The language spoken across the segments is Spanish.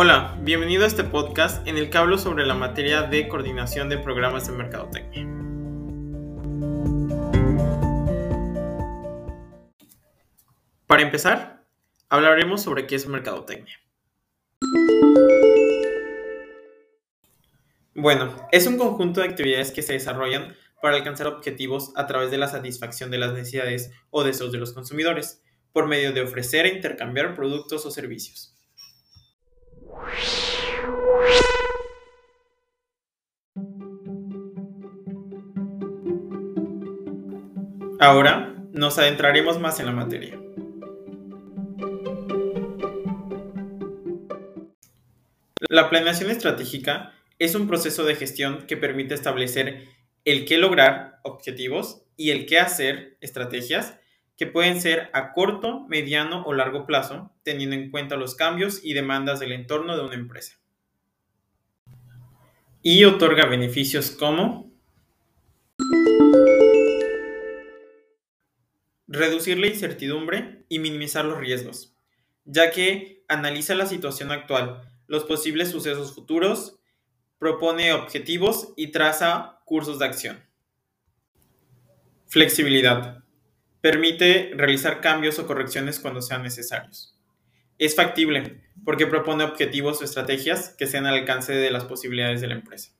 Hola, bienvenido a este podcast en el que hablo sobre la materia de coordinación de programas de mercadotecnia. Para empezar, hablaremos sobre qué es mercadotecnia. Bueno, es un conjunto de actividades que se desarrollan para alcanzar objetivos a través de la satisfacción de las necesidades o deseos de los consumidores, por medio de ofrecer e intercambiar productos o servicios. Ahora nos adentraremos más en la materia. La planeación estratégica es un proceso de gestión que permite establecer el qué lograr, objetivos, y el qué hacer, estrategias, que pueden ser a corto, mediano o largo plazo, teniendo en cuenta los cambios y demandas del entorno de una empresa. Y otorga beneficios como reducir la incertidumbre y minimizar los riesgos, ya que analiza la situación actual, los posibles sucesos futuros, propone objetivos y traza cursos de acción. Flexibilidad. Permite realizar cambios o correcciones cuando sean necesarios. Es factible porque propone objetivos o estrategias que sean al alcance de las posibilidades de la empresa.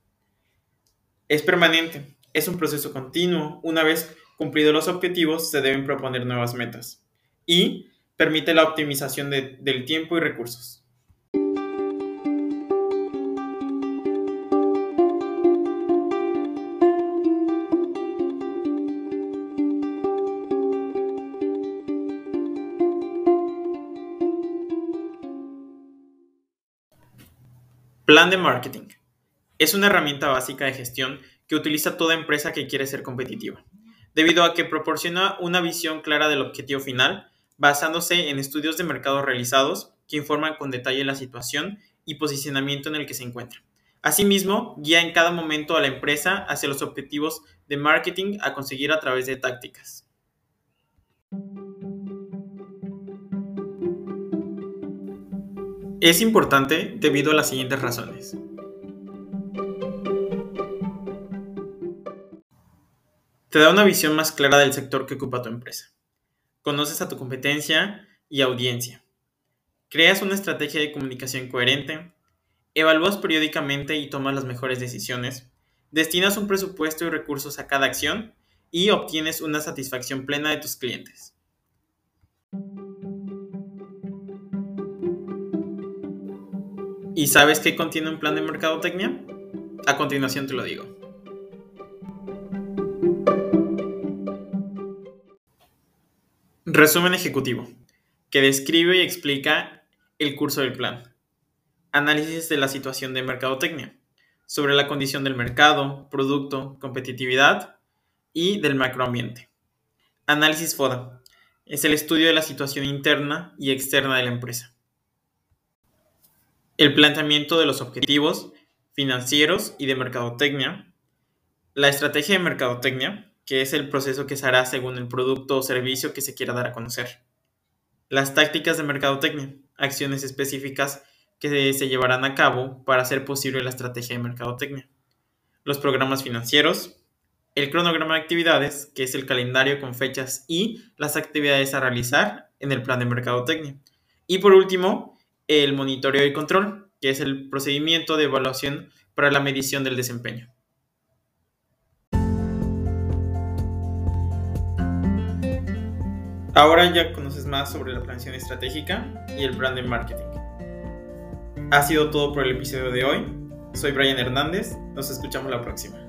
Es permanente, es un proceso continuo. Una vez cumplidos los objetivos, se deben proponer nuevas metas. Y permite la optimización del tiempo y recursos. Plan de marketing. Es una herramienta básica de gestión que utiliza toda empresa que quiere ser competitiva, debido a que proporciona una visión clara del objetivo final, basándose en estudios de mercado realizados que informan con detalle la situación y posicionamiento en el que se encuentra. Asimismo, guía en cada momento a la empresa hacia los objetivos de marketing a conseguir a través de tácticas. Es importante debido a las siguientes razones. Te da una visión más clara del sector que ocupa tu empresa. Conoces a tu competencia y audiencia. Creas una estrategia de comunicación coherente. Evalúas periódicamente y tomas las mejores decisiones. Destinas un presupuesto y recursos a cada acción y obtienes una satisfacción plena de tus clientes. ¿Y sabes qué contiene un plan de mercadotecnia? A continuación te lo digo. Resumen ejecutivo, que describe y explica el curso del plan. Análisis de la situación de mercadotecnia, sobre la condición del mercado, producto, competitividad y del macroambiente. Análisis FODA, es el estudio de la situación interna y externa de la empresa el planteamiento de los objetivos financieros y de mercadotecnia, la estrategia de mercadotecnia, que es el proceso que se hará según el producto o servicio que se quiera dar a conocer, las tácticas de mercadotecnia, acciones específicas que se llevarán a cabo para hacer posible la estrategia de mercadotecnia, los programas financieros, el cronograma de actividades, que es el calendario con fechas y las actividades a realizar en el plan de mercadotecnia. Y por último, el monitoreo y control, que es el procedimiento de evaluación para la medición del desempeño. Ahora ya conoces más sobre la planeación estratégica y el brand marketing. Ha sido todo por el episodio de hoy. Soy Brian Hernández. Nos escuchamos la próxima.